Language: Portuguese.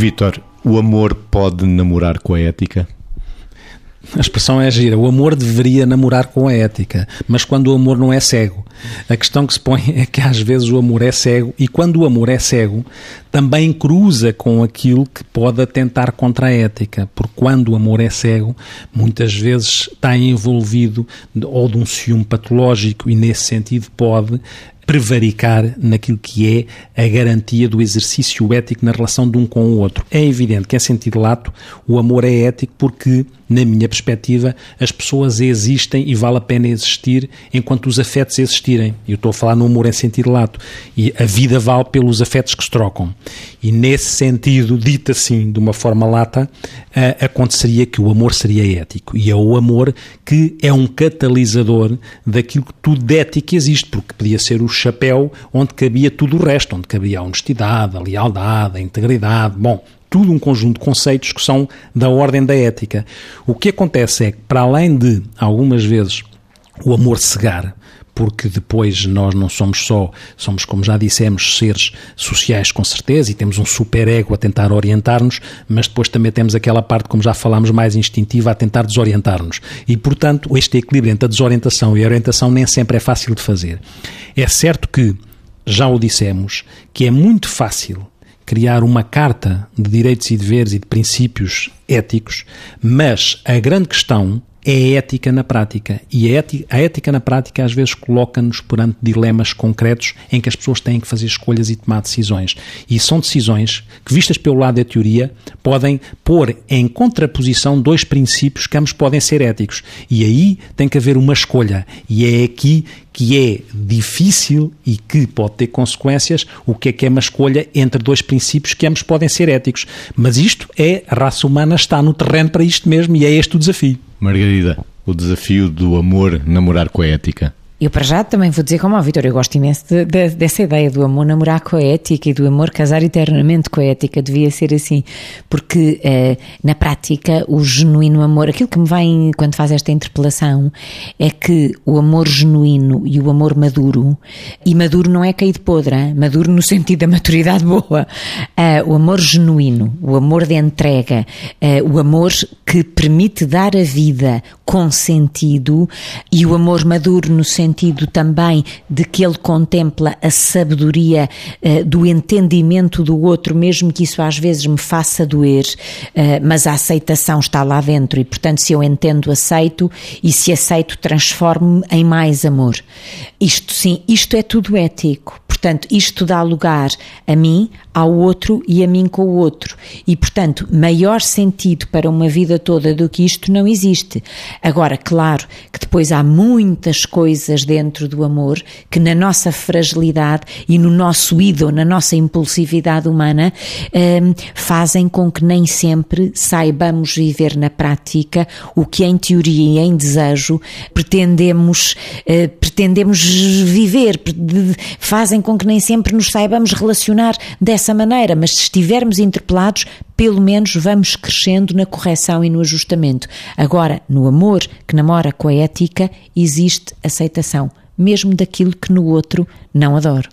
Vítor, o amor pode namorar com a ética? A expressão é gira. O amor deveria namorar com a ética, mas quando o amor não é cego. A questão que se põe é que às vezes o amor é cego e quando o amor é cego, também cruza com aquilo que pode atentar contra a ética, porque quando o amor é cego, muitas vezes está envolvido ou de um ciúme patológico e nesse sentido pode prevaricar naquilo que é a garantia do exercício ético na relação de um com o outro. É evidente que, em sentido lato, o amor é ético porque, na minha perspectiva, as pessoas existem e vale a pena existir enquanto os afetos existirem. Eu estou a falar no amor em sentido lato. E a vida vale pelos afetos que se trocam. E nesse sentido, dito assim, de uma forma lata, aconteceria que o amor seria ético. E é o amor que é um catalisador daquilo que tudo de ética existe, porque podia ser o chapéu onde cabia tudo o resto, onde cabia a honestidade, a lealdade, a integridade, bom, tudo um conjunto de conceitos que são da ordem da ética. O que acontece é que, para além de, algumas vezes, o amor cegar, porque depois nós não somos só, somos, como já dissemos, seres sociais com certeza e temos um superego a tentar orientar-nos, mas depois também temos aquela parte, como já falámos, mais instintiva a tentar desorientar-nos. E, portanto, este equilíbrio entre a desorientação e a orientação nem sempre é fácil de fazer. É certo que, já o dissemos, que é muito fácil criar uma carta de direitos e deveres e de princípios éticos, mas a grande questão é ética na prática. E a ética, a ética na prática às vezes coloca-nos perante dilemas concretos em que as pessoas têm que fazer escolhas e tomar decisões. E são decisões que, vistas pelo lado da teoria, podem pôr em contraposição dois princípios que ambos podem ser éticos. E aí tem que haver uma escolha. E é aqui que é difícil e que pode ter consequências, o que é que é uma escolha entre dois princípios que ambos podem ser éticos. Mas isto é, a raça humana está no terreno para isto mesmo e é este o desafio. Margarida, o desafio do amor namorar com a ética. Eu, para já, também vou dizer como a Vitor, eu gosto imenso de, de, dessa ideia do amor namorar com a ética e do amor casar eternamente com a ética. Devia ser assim, porque eh, na prática o genuíno amor, aquilo que me vem quando faz esta interpelação, é que o amor genuíno e o amor maduro, e maduro não é caído podre, hein? maduro no sentido da maturidade boa, uh, o amor genuíno, o amor de entrega, uh, o amor que permite dar a vida com sentido e o amor maduro no sentido sentido também de que ele contempla a sabedoria uh, do entendimento do outro, mesmo que isso às vezes me faça doer, uh, mas a aceitação está lá dentro e, portanto, se eu entendo, aceito e se aceito, transformo-me em mais amor. Isto sim, isto é tudo ético. Portanto, isto dá lugar a mim, ao outro e a mim com o outro. E, portanto, maior sentido para uma vida toda do que isto não existe. Agora, claro que depois há muitas coisas dentro do amor que, na nossa fragilidade e no nosso ídolo, na nossa impulsividade humana, um, fazem com que nem sempre saibamos viver na prática o que, em teoria e em desejo, pretendemos, uh, pretendemos viver, fazem com com que nem sempre nos saibamos relacionar dessa maneira, mas se estivermos interpelados, pelo menos vamos crescendo na correção e no ajustamento. Agora, no amor que namora com a ética, existe aceitação, mesmo daquilo que no outro não adoro.